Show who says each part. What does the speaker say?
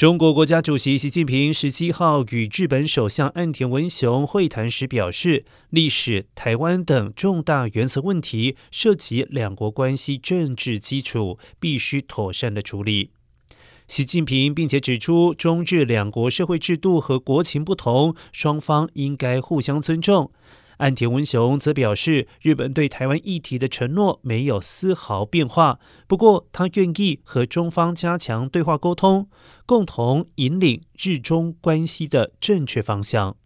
Speaker 1: 中国国家主席习近平十七号与日本首相岸田文雄会谈时表示，历史、台湾等重大原则问题涉及两国关系政治基础，必须妥善的处理。习近平并且指出，中日两国社会制度和国情不同，双方应该互相尊重。岸田文雄则表示，日本对台湾议题的承诺没有丝毫变化。不过，他愿意和中方加强对话沟通，共同引领日中关系的正确方向。